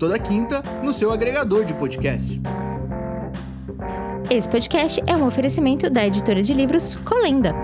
Toda quinta no seu agregador de podcast. Esse podcast é um oferecimento da editora de livros Colenda.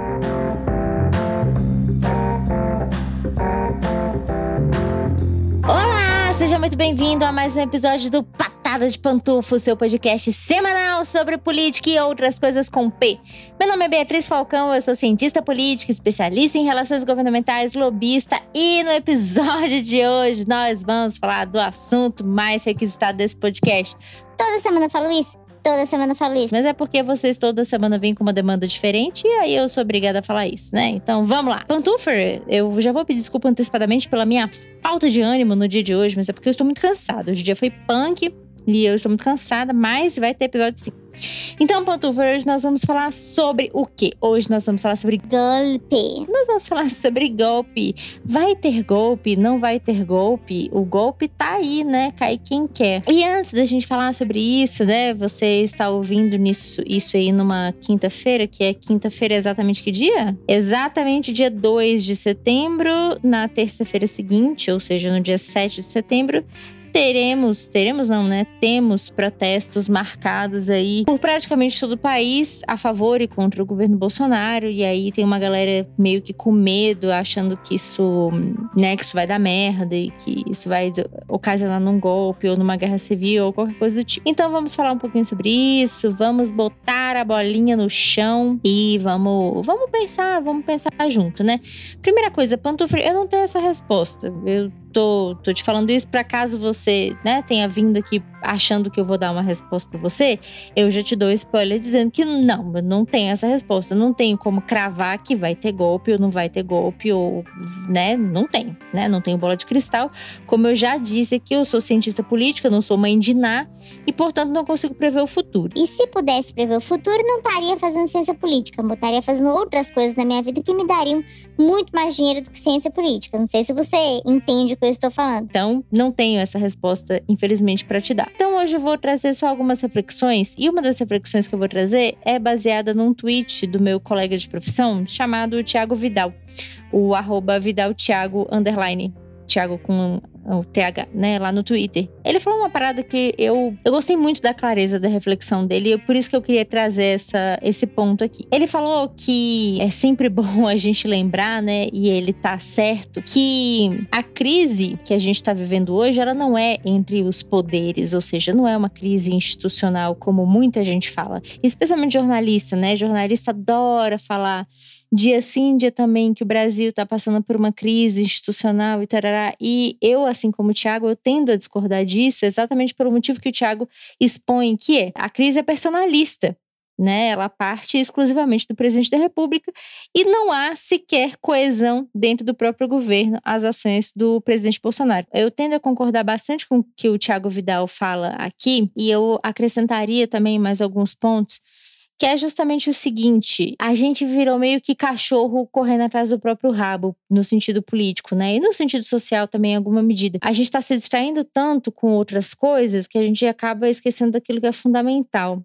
Olá, seja muito bem-vindo a mais um episódio do Patada de Pantufo, seu podcast semanal sobre política e outras coisas com P. Meu nome é Beatriz Falcão, eu sou cientista política, especialista em relações governamentais, lobista, e no episódio de hoje nós vamos falar do assunto mais requisitado desse podcast. Toda semana eu falo isso. Toda semana eu falo isso. Mas é porque vocês toda semana vêm com uma demanda diferente e aí eu sou obrigada a falar isso, né? Então vamos lá. Pantufer, eu já vou pedir desculpa antecipadamente pela minha falta de ânimo no dia de hoje, mas é porque eu estou muito cansada. Hoje o dia foi punk e eu estou muito cansada, mas vai ter episódio sim. Então, Pantufer, hoje nós vamos falar sobre o quê? Hoje nós vamos falar sobre Golpe. nós vamos falar sobre golpe. Vai ter golpe? Não vai ter golpe? O golpe tá aí, né? Cai quem quer. E antes da gente falar sobre isso, né? Você está ouvindo nisso, isso aí numa quinta-feira, que é quinta-feira exatamente que dia? Exatamente dia 2 de setembro, na terça-feira seguinte, ou seja, no dia 7 de setembro, teremos, teremos não, né? Temos protestos marcados aí por praticamente todo o país a favor e contra o governo Bolsonaro. E aí tem uma galera meio que com medo, achando que isso, né, que isso vai dar merda e que isso vai ocasionar num golpe ou numa guerra civil ou qualquer coisa do tipo. Então vamos falar um pouquinho sobre isso, vamos botar a bolinha no chão e vamos, vamos pensar, vamos pensar junto, né? Primeira coisa, Pantufre, eu não tenho essa resposta. Eu tô, tô te falando isso para caso você, né, tenha vindo aqui achando que eu vou dar uma resposta para você, eu já te dou spoiler dizendo que não, não tenho essa resposta, não tenho como cravar que vai ter golpe ou não vai ter golpe ou, né, não tem, né, não tenho bola de cristal. Como eu já disse que eu sou cientista política, não sou mãe de Ná e, portanto, não consigo prever o futuro. E se pudesse prever o futuro, não estaria fazendo ciência política. Eu estaria fazendo outras coisas na minha vida que me dariam muito mais dinheiro do que ciência política. Não sei se você entende o que eu estou falando. Então, não tenho essa resposta, infelizmente, para te dar. Então, hoje eu vou trazer só algumas reflexões. E uma das reflexões que eu vou trazer é baseada num tweet do meu colega de profissão chamado Tiago Vidal. O arroba Vidal underline. Thiago com o TH, né, lá no Twitter. Ele falou uma parada que eu, eu gostei muito da clareza da reflexão dele, e por isso que eu queria trazer essa, esse ponto aqui. Ele falou que é sempre bom a gente lembrar, né, e ele tá certo, que a crise que a gente tá vivendo hoje, ela não é entre os poderes, ou seja, não é uma crise institucional como muita gente fala, especialmente jornalista, né? Jornalista adora falar dia sim, dia também que o Brasil está passando por uma crise institucional e tarará. E eu, assim como o Tiago, eu tendo a discordar disso exatamente pelo motivo que o Tiago expõe, que é a crise é personalista. Né, ela parte exclusivamente do presidente da República e não há sequer coesão dentro do próprio governo às ações do presidente Bolsonaro. Eu tendo a concordar bastante com o que o Tiago Vidal fala aqui e eu acrescentaria também mais alguns pontos que é justamente o seguinte: a gente virou meio que cachorro correndo atrás do próprio rabo, no sentido político, né? E no sentido social também, em alguma medida. A gente está se distraindo tanto com outras coisas que a gente acaba esquecendo daquilo que é fundamental.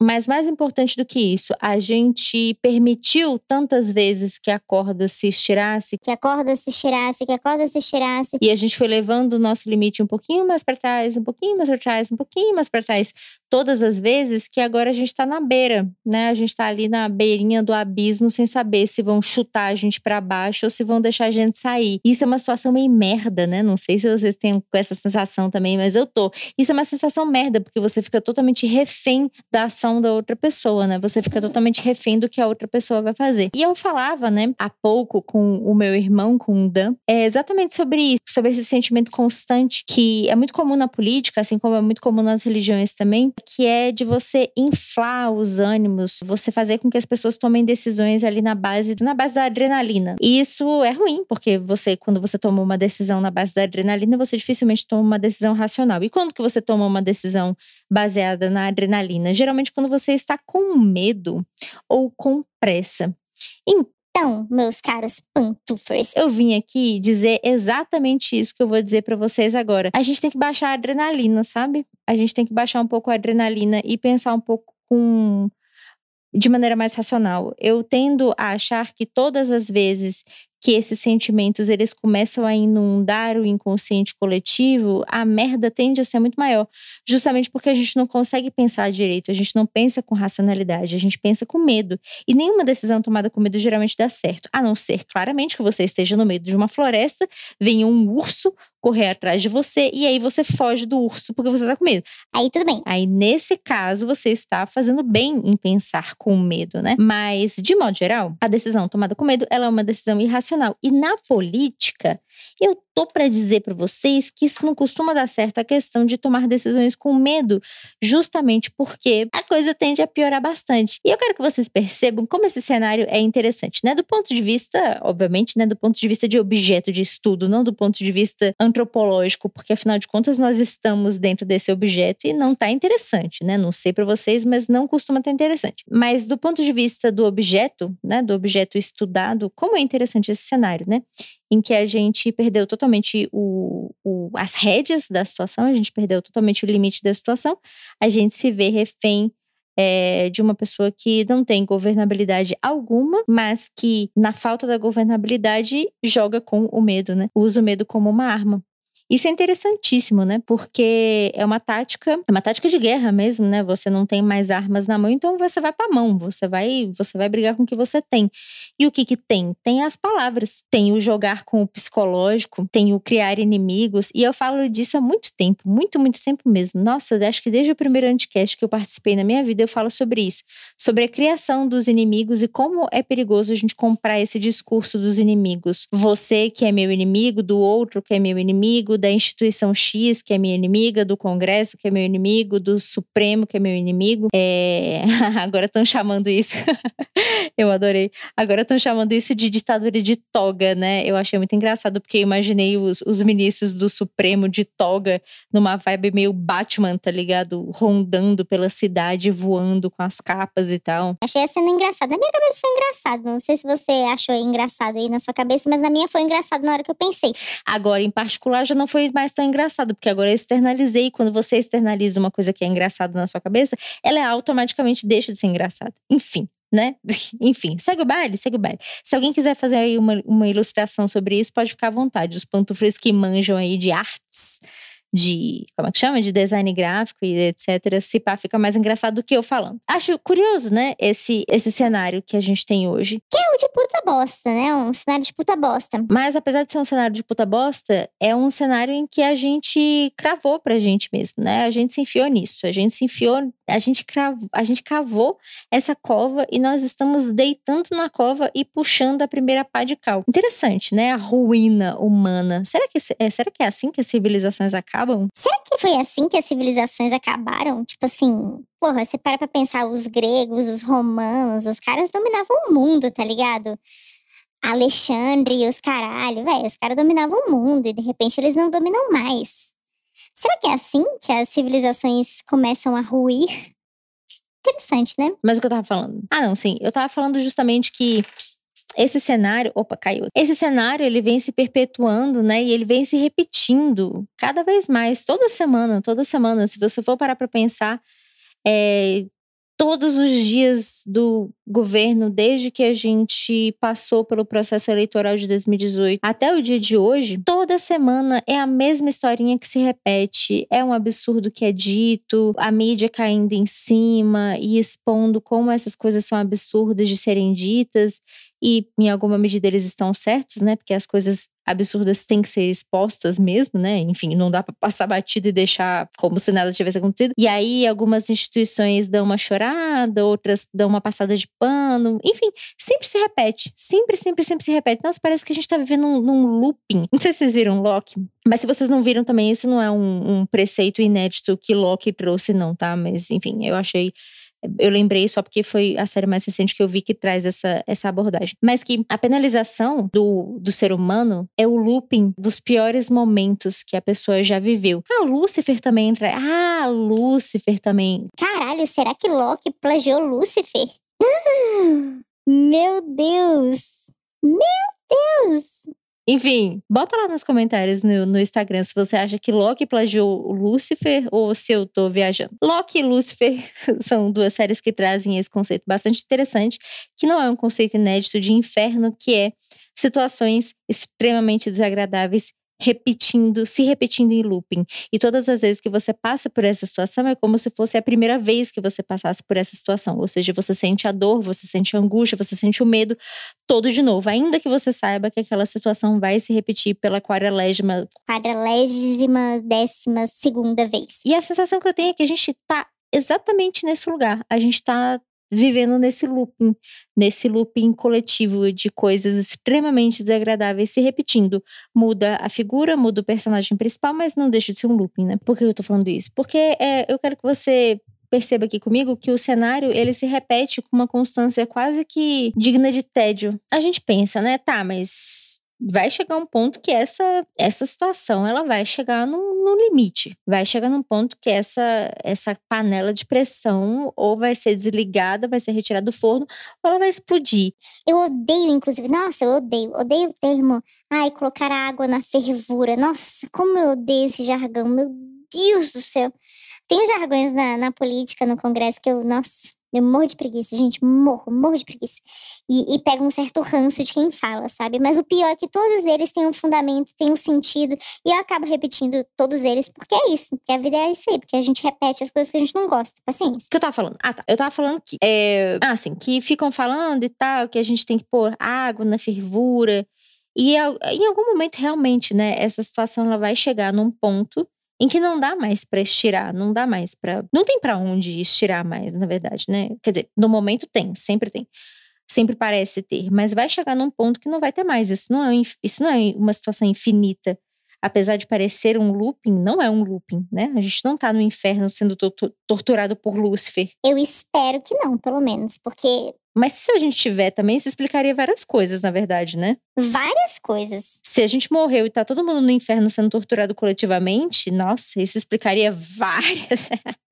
Mas mais importante do que isso, a gente permitiu tantas vezes que a corda se estirasse. Que a corda se estirasse, que a corda se estirasse. E a gente foi levando o nosso limite um pouquinho mais para trás, um pouquinho mais para trás, um pouquinho mais para trás, todas as vezes que agora a gente está na beira, né? A gente está ali na beirinha do abismo sem saber se vão chutar a gente para baixo ou se vão deixar a gente sair. Isso é uma situação meio merda, né? Não sei se vocês têm essa sensação também, mas eu tô. Isso é uma sensação merda, porque você fica totalmente refém da ação da outra pessoa, né? Você fica totalmente refém do que a outra pessoa vai fazer. E eu falava, né, há pouco com o meu irmão, com o Dan, é exatamente sobre isso, sobre esse sentimento constante que é muito comum na política, assim como é muito comum nas religiões também, que é de você inflar os ânimos, você fazer com que as pessoas tomem decisões ali na base, na base da adrenalina. E isso é ruim, porque você, quando você toma uma decisão na base da adrenalina, você dificilmente toma uma decisão racional. E quando que você toma uma decisão baseada na adrenalina? Geralmente quando você está com medo ou com pressa. Então, meus caros pantufers, Eu vim aqui dizer exatamente isso que eu vou dizer pra vocês agora. A gente tem que baixar a adrenalina, sabe? A gente tem que baixar um pouco a adrenalina e pensar um pouco com de maneira mais racional. Eu tendo a achar que todas as vezes que esses sentimentos eles começam a inundar o inconsciente coletivo, a merda tende a ser muito maior, justamente porque a gente não consegue pensar direito, a gente não pensa com racionalidade, a gente pensa com medo. E nenhuma decisão tomada com medo geralmente dá certo, a não ser claramente que você esteja no meio de uma floresta, venha um urso correr atrás de você e aí você foge do urso porque você tá com medo. aí tudo bem. Aí, nesse caso, você está fazendo bem em pensar com medo, né? Mas, de modo geral, a decisão tomada com medo, ela é uma decisão irracional. E na política, eu tô para dizer para vocês que isso não costuma dar certo a questão de tomar decisões com medo, justamente porque a coisa tende a piorar bastante. E eu quero que vocês percebam como esse cenário é interessante, né? Do ponto de vista, obviamente, né, do ponto de vista de objeto de estudo, não do ponto de vista antropológico, porque afinal de contas nós estamos dentro desse objeto e não tá interessante, né? Não sei para vocês, mas não costuma estar interessante. Mas do ponto de vista do objeto, né, do objeto estudado, como é interessante esse cenário, né? Em que a gente perdeu totalmente o, o- as rédeas da situação, a gente perdeu totalmente o limite da situação, a gente se vê refém é, de uma pessoa que não tem governabilidade alguma, mas que, na falta da governabilidade, joga com o medo, né? Usa o medo como uma arma. Isso é interessantíssimo, né? Porque é uma tática, é uma tática de guerra mesmo, né? Você não tem mais armas na mão, então você vai pra mão, você vai, você vai brigar com o que você tem. E o que que tem? Tem as palavras, tem o jogar com o psicológico, tem o criar inimigos, e eu falo disso há muito tempo, muito, muito tempo mesmo. Nossa, acho que desde o primeiro anticast que eu participei na minha vida, eu falo sobre isso, sobre a criação dos inimigos e como é perigoso a gente comprar esse discurso dos inimigos. Você que é meu inimigo, do outro que é meu inimigo, da instituição X que é minha inimiga, do Congresso que é meu inimigo, do Supremo que é meu inimigo. É... Agora estão chamando isso. eu adorei. Agora estão chamando isso de ditadura de toga, né? Eu achei muito engraçado, porque eu imaginei os, os ministros do Supremo de toga numa vibe meio Batman, tá ligado? Rondando pela cidade, voando com as capas e tal. Achei a cena engraçada. Na minha cabeça foi engraçado. Não sei se você achou engraçado aí na sua cabeça, mas na minha foi engraçado na hora que eu pensei. Agora, em particular, já não foi mais tão engraçado, porque agora eu externalizei. Quando você externaliza uma coisa que é engraçada na sua cabeça, ela automaticamente deixa de ser engraçada. Enfim. Né? Enfim, segue o baile, segue o baile. Se alguém quiser fazer aí uma, uma ilustração sobre isso, pode ficar à vontade. Os pantufres que manjam aí de artes, de como é que chama? De design gráfico e etc. Se pá, fica mais engraçado do que eu falando. Acho curioso, né? Esse, esse cenário que a gente tem hoje. Que é o de puta bosta, né? Um cenário de puta bosta. Mas apesar de ser um cenário de puta bosta, é um cenário em que a gente cravou pra gente mesmo, né? A gente se enfiou nisso, a gente se enfiou, a gente, cravou, a gente cavou essa cova e nós estamos deitando na cova e puxando a primeira pá de cal. Interessante, né? A ruína humana. Será que é, será que é assim que as civilizações acabam? Será que foi assim que as civilizações acabaram? Tipo assim, porra, você para pra pensar os gregos, os romanos, os caras dominavam o mundo, tá ligado? Alexandre e os caralho, velho, os caras dominavam o mundo e de repente eles não dominam mais. Será que é assim que as civilizações começam a ruir? Interessante, né? Mas o que eu tava falando? Ah, não, sim. Eu tava falando justamente que esse cenário, opa, caiu. Esse cenário ele vem se perpetuando, né? E ele vem se repetindo cada vez mais, toda semana, toda semana. Se você for parar para pensar, é, todos os dias do governo, desde que a gente passou pelo processo eleitoral de 2018 até o dia de hoje, toda semana é a mesma historinha que se repete. É um absurdo que é dito, a mídia caindo em cima e expondo como essas coisas são absurdas de serem ditas. E em alguma medida eles estão certos, né? Porque as coisas absurdas têm que ser expostas mesmo, né? Enfim, não dá para passar batida e deixar como se nada tivesse acontecido. E aí algumas instituições dão uma chorada, outras dão uma passada de pano, enfim, sempre se repete, sempre, sempre, sempre se repete. Nossa, parece que a gente tá vivendo num, num looping. Não sei se vocês viram Loki, mas se vocês não viram também, isso não é um, um preceito inédito que Loki trouxe, não, tá? Mas enfim, eu achei eu lembrei só porque foi a série mais recente que eu vi que traz essa, essa abordagem. Mas que a penalização do, do ser humano é o looping dos piores momentos que a pessoa já viveu. Ah, Lúcifer também entra. Ah, Lúcifer também. Caralho, será que Loki plagiou Lúcifer? meu Deus! Meu Deus! Enfim, bota lá nos comentários no, no, Instagram se você acha que Loki plagiou Lúcifer ou se eu tô viajando. Loki e Lúcifer são duas séries que trazem esse conceito bastante interessante, que não é um conceito inédito de inferno, que é situações extremamente desagradáveis repetindo, se repetindo em looping. E todas as vezes que você passa por essa situação é como se fosse a primeira vez que você passasse por essa situação. Ou seja, você sente a dor, você sente a angústia, você sente o medo todo de novo. Ainda que você saiba que aquela situação vai se repetir pela quadralésima... Quadralésima décima segunda vez. E a sensação que eu tenho é que a gente tá exatamente nesse lugar. A gente tá vivendo nesse looping, nesse looping coletivo de coisas extremamente desagradáveis se repetindo. Muda a figura, muda o personagem principal, mas não deixa de ser um looping, né? Por que eu tô falando isso? Porque é, eu quero que você perceba aqui comigo que o cenário ele se repete com uma constância quase que digna de tédio. A gente pensa, né? Tá, mas vai chegar um ponto que essa essa situação ela vai chegar no, no, limite. Vai chegar num ponto que essa essa panela de pressão ou vai ser desligada vai ser retirada do forno ou ela vai explodir. Eu odeio inclusive nossa eu odeio odeio o termo ai colocar água na fervura. Nossa como eu odeio esse jargão meu Deus do céu. Tem jargões na, na política no Congresso que eu nossa eu morro de preguiça, gente, morro, morro de preguiça. E, e pega um certo ranço de quem fala, sabe? Mas o pior é que todos eles têm um fundamento, têm um sentido, e eu acabo repetindo todos eles, porque é isso, porque a vida é isso aí, porque a gente repete as coisas que a gente não gosta. Paciência. O que eu tava falando? Ah, tá. Eu tava falando que. É, ah, assim, que ficam falando e tal, que a gente tem que pôr água na fervura. E em algum momento, realmente, né, essa situação ela vai chegar num ponto em que não dá mais para estirar, não dá mais para, não tem para onde estirar mais, na verdade, né? Quer dizer, no momento tem, sempre tem. Sempre parece ter, mas vai chegar num ponto que não vai ter mais. Isso não é, isso não é uma situação infinita. Apesar de parecer um looping, não é um looping, né? A gente não tá no inferno sendo torturado por Lúcifer. Eu espero que não, pelo menos, porque mas se a gente tiver também, isso explicaria várias coisas, na verdade, né? Várias coisas. Se a gente morreu e tá todo mundo no inferno sendo torturado coletivamente, nossa, isso explicaria várias.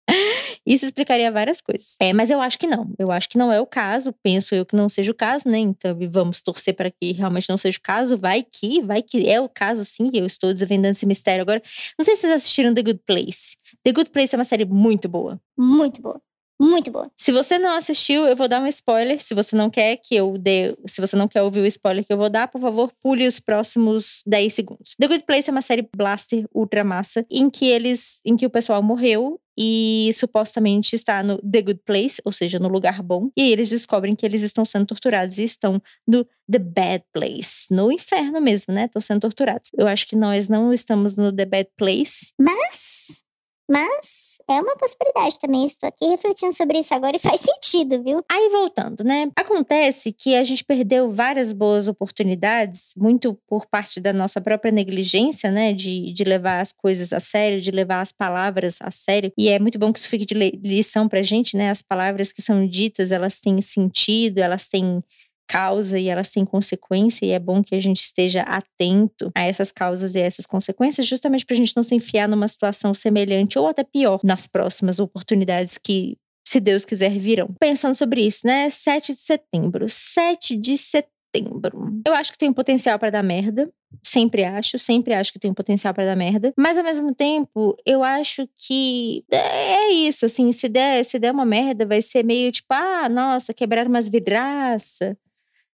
Isso explicaria várias coisas. É, mas eu acho que não. Eu acho que não é o caso. Penso eu que não seja o caso, né? Então vamos torcer para que realmente não seja o caso. Vai que, vai que é o caso, sim. Eu estou desvendando esse mistério agora. Não sei se vocês assistiram The Good Place. The Good Place é uma série muito boa. Muito boa. Muito boa. Se você não assistiu, eu vou dar um spoiler. Se você não quer que eu dê, se você não quer ouvir o spoiler que eu vou dar, por favor, pule os próximos 10 segundos. The Good Place é uma série blaster ultra massa em que eles, em que o pessoal morreu e supostamente está no The Good Place, ou seja, no lugar bom. E eles descobrem que eles estão sendo torturados e estão no The Bad Place, no inferno mesmo, né? Estão sendo torturados. Eu acho que nós não estamos no The Bad Place. Mas, mas é uma possibilidade também. Estou aqui refletindo sobre isso agora e faz sentido, viu? Aí voltando, né? Acontece que a gente perdeu várias boas oportunidades, muito por parte da nossa própria negligência, né? De, de levar as coisas a sério, de levar as palavras a sério. E é muito bom que isso fique de lição pra gente, né? As palavras que são ditas, elas têm sentido, elas têm causa e elas têm consequência, e é bom que a gente esteja atento a essas causas e a essas consequências, justamente para a gente não se enfiar numa situação semelhante ou até pior nas próximas oportunidades que, se Deus quiser, virão. Pensando sobre isso, né? 7 de setembro. 7 de setembro. Eu acho que tem um potencial para dar merda. Sempre acho, sempre acho que tem um potencial para dar merda. Mas ao mesmo tempo, eu acho que é isso, assim, se der, se der uma merda, vai ser meio tipo, ah, nossa, quebrar umas vidraças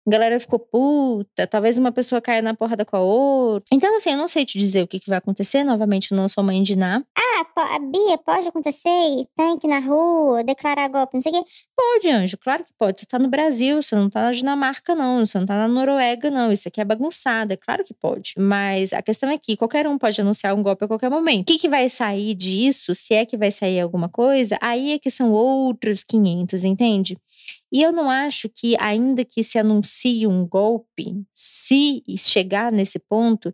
a galera ficou puta, talvez uma pessoa caia na porrada com a outra. Então, assim, eu não sei te dizer o que, que vai acontecer. Novamente, eu não sou mãe de Ná. ah, a Bia, pode acontecer, tanque na rua, declarar golpe, não sei o quê. Pode, Anjo, claro que pode. Você tá no Brasil, você não tá na Dinamarca, não. Você não tá na Noruega, não. Isso aqui é bagunçado, é claro que pode. Mas a questão é que qualquer um pode anunciar um golpe a qualquer momento. O que, que vai sair disso, se é que vai sair alguma coisa, aí é que são outros 500, entende? E eu não acho que, ainda que se anuncie um golpe, se chegar nesse ponto,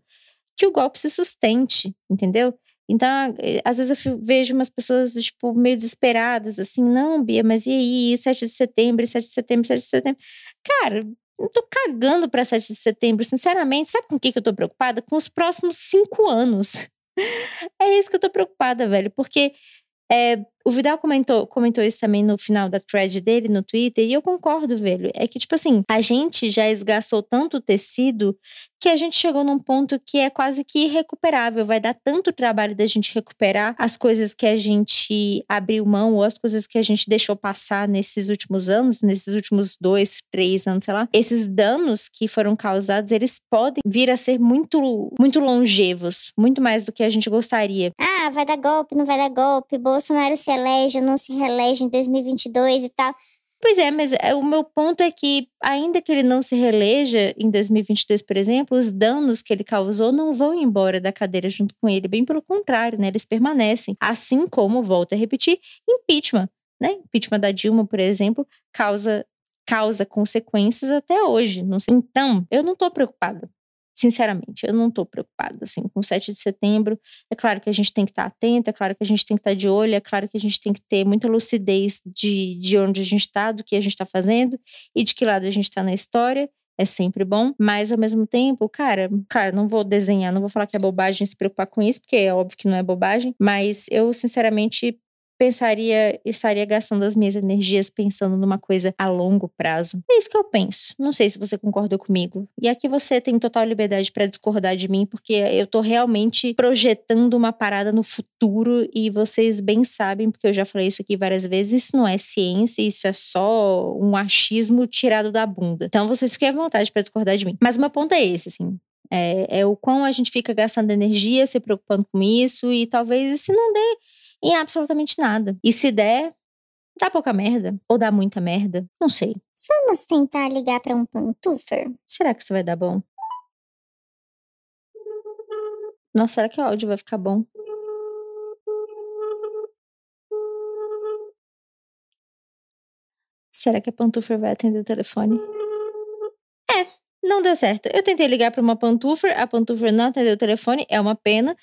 que o golpe se sustente, entendeu? Então, eh, às vezes eu vejo umas pessoas, tipo, meio desesperadas, assim, não, Bia, mas e aí, 7 de setembro, 7 de setembro, 7 de setembro. Cara, não tô cagando pra 7 de setembro, sinceramente. Sabe com o que, que eu tô preocupada? Com os próximos cinco anos. É isso que eu tô preocupada, velho, porque é, o Vidal comentou, comentou isso também no final da thread dele no Twitter, e eu concordo, velho. É que, tipo assim, a gente já esgaçou tanto tecido que a gente chegou num ponto que é quase que irrecuperável. Vai dar tanto trabalho da gente recuperar as coisas que a gente abriu mão ou as coisas que a gente deixou passar nesses últimos anos, nesses últimos dois, três anos, sei lá. Esses danos que foram causados, eles podem vir a ser muito, muito longevos, muito mais do que a gente gostaria. Ah, vai dar golpe, não vai dar golpe, Bolsonaro se elege ou não se reelege em 2022 e tal. Pois é, mas é, o meu ponto é que, ainda que ele não se reeleja em 2022, por exemplo, os danos que ele causou não vão embora da cadeira junto com ele. Bem pelo contrário, né? Eles permanecem. Assim como, volto a repetir, impeachment. Né? Impeachment da Dilma, por exemplo, causa, causa consequências até hoje. Então, eu não estou preocupada sinceramente, eu não estou preocupada, assim, com o 7 de setembro. É claro que a gente tem que estar tá atento, é claro que a gente tem que estar tá de olho, é claro que a gente tem que ter muita lucidez de, de onde a gente está, do que a gente está fazendo e de que lado a gente está na história. É sempre bom, mas ao mesmo tempo, cara, cara, não vou desenhar, não vou falar que é bobagem se preocupar com isso, porque é óbvio que não é bobagem, mas eu sinceramente pensaria, estaria gastando as minhas energias pensando numa coisa a longo prazo. É isso que eu penso. Não sei se você concorda comigo. E aqui você tem total liberdade para discordar de mim, porque eu tô realmente projetando uma parada no futuro e vocês bem sabem, porque eu já falei isso aqui várias vezes, isso não é ciência, isso é só um achismo tirado da bunda. Então vocês fiquem à vontade para discordar de mim. Mas o meu ponto é esse, assim. É, é o quão a gente fica gastando energia se preocupando com isso e talvez se não dê em absolutamente nada. E se der, dá pouca merda. Ou dá muita merda. Não sei. Vamos tentar ligar para um pantufer? Será que isso vai dar bom? Nossa, será que o áudio vai ficar bom? Será que a pantufer vai atender o telefone? É, não deu certo. Eu tentei ligar para uma pantufer, a pantufer não atendeu o telefone, é uma pena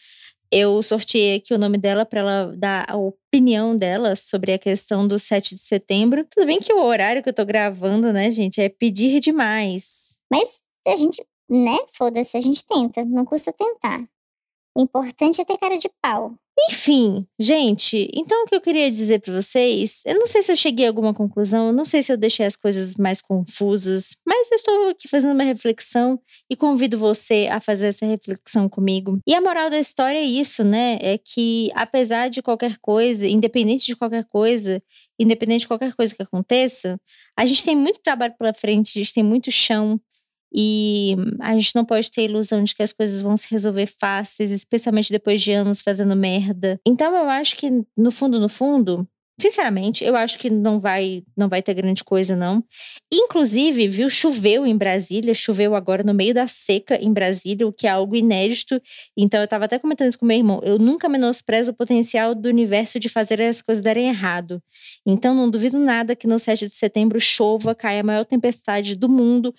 eu sorteei aqui o nome dela para ela dar a opinião dela sobre a questão do 7 de setembro. Tudo bem que o horário que eu tô gravando, né, gente, é pedir demais. Mas a gente, né, foda-se, a gente tenta, não custa tentar. O importante é ter cara de pau. Enfim, gente, então o que eu queria dizer para vocês, eu não sei se eu cheguei a alguma conclusão, eu não sei se eu deixei as coisas mais confusas, mas eu estou aqui fazendo uma reflexão e convido você a fazer essa reflexão comigo. E a moral da história é isso, né? É que apesar de qualquer coisa, independente de qualquer coisa, independente de qualquer coisa que aconteça, a gente tem muito trabalho pela frente, a gente tem muito chão, e a gente não pode ter ilusão de que as coisas vão se resolver fáceis, especialmente depois de anos fazendo merda. Então eu acho que no fundo, no fundo, Sinceramente, eu acho que não vai, não vai ter grande coisa, não. Inclusive, viu, choveu em Brasília, choveu agora no meio da seca em Brasília, o que é algo inédito. Então, eu estava até comentando isso com meu irmão. Eu nunca menosprezo o potencial do universo de fazer as coisas darem errado. Então, não duvido nada que no 7 de setembro chova, caia a maior tempestade do mundo,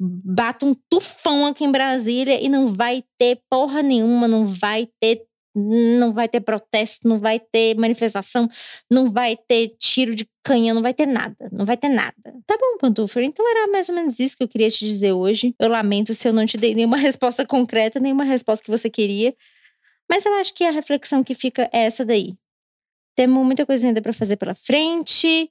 bata um tufão aqui em Brasília e não vai ter porra nenhuma, não vai ter não vai ter protesto, não vai ter manifestação, não vai ter tiro de canhão, não vai ter nada, não vai ter nada. Tá bom, Pantufer, então era mais ou menos isso que eu queria te dizer hoje. Eu lamento se eu não te dei nenhuma resposta concreta, nenhuma resposta que você queria, mas eu acho que a reflexão que fica é essa daí. Temos muita coisa ainda para fazer pela frente,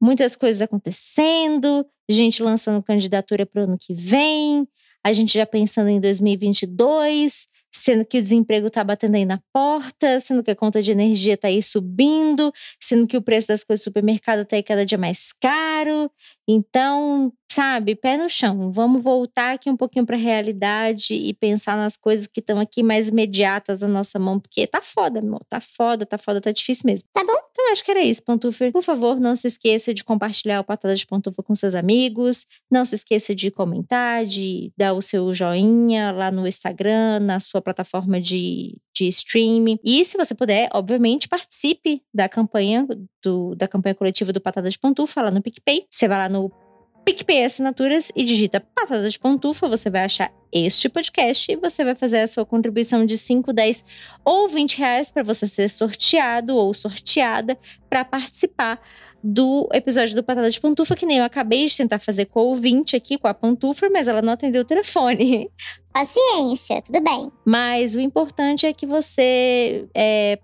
muitas coisas acontecendo, gente lançando candidatura para o ano que vem, a gente já pensando em 2022, sendo que o desemprego tá batendo aí na porta, sendo que a conta de energia tá aí subindo, sendo que o preço das coisas do supermercado tá aí cada dia mais caro. Então, sabe, pé no chão. Vamos voltar aqui um pouquinho para a realidade e pensar nas coisas que estão aqui mais imediatas à nossa mão, porque tá foda, meu. Tá foda, tá foda, tá difícil mesmo. Tá bom? Então, acho que era isso, Pantufa. Por favor, não se esqueça de compartilhar o Patada de Pantufa com seus amigos. Não se esqueça de comentar, de dar o seu joinha lá no Instagram, na sua plataforma de, de streaming. E se você puder, obviamente, participe da campanha do, da campanha coletiva do Patada de Pantufa lá no PicPay. Você vai lá no PicPay Assinaturas e digita Patada de Pantufa, você vai achar este podcast e você vai fazer a sua contribuição de 5, 10 ou 20 reais para você ser sorteado ou sorteada para participar do episódio do Patada de Pantufa, que nem eu acabei de tentar fazer com o ouvinte aqui, com a Pantufa, mas ela não atendeu o telefone. Paciência, tudo bem. Mas o importante é que você é,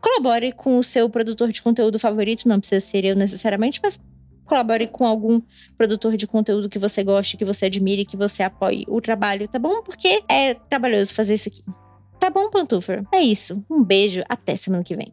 colabore com o seu produtor de conteúdo favorito, não precisa ser eu necessariamente, mas colabore com algum produtor de conteúdo que você goste, que você admire, que você apoie o trabalho, tá bom? Porque é trabalhoso fazer isso aqui. Tá bom, Pantufa? É isso. Um beijo, até semana que vem.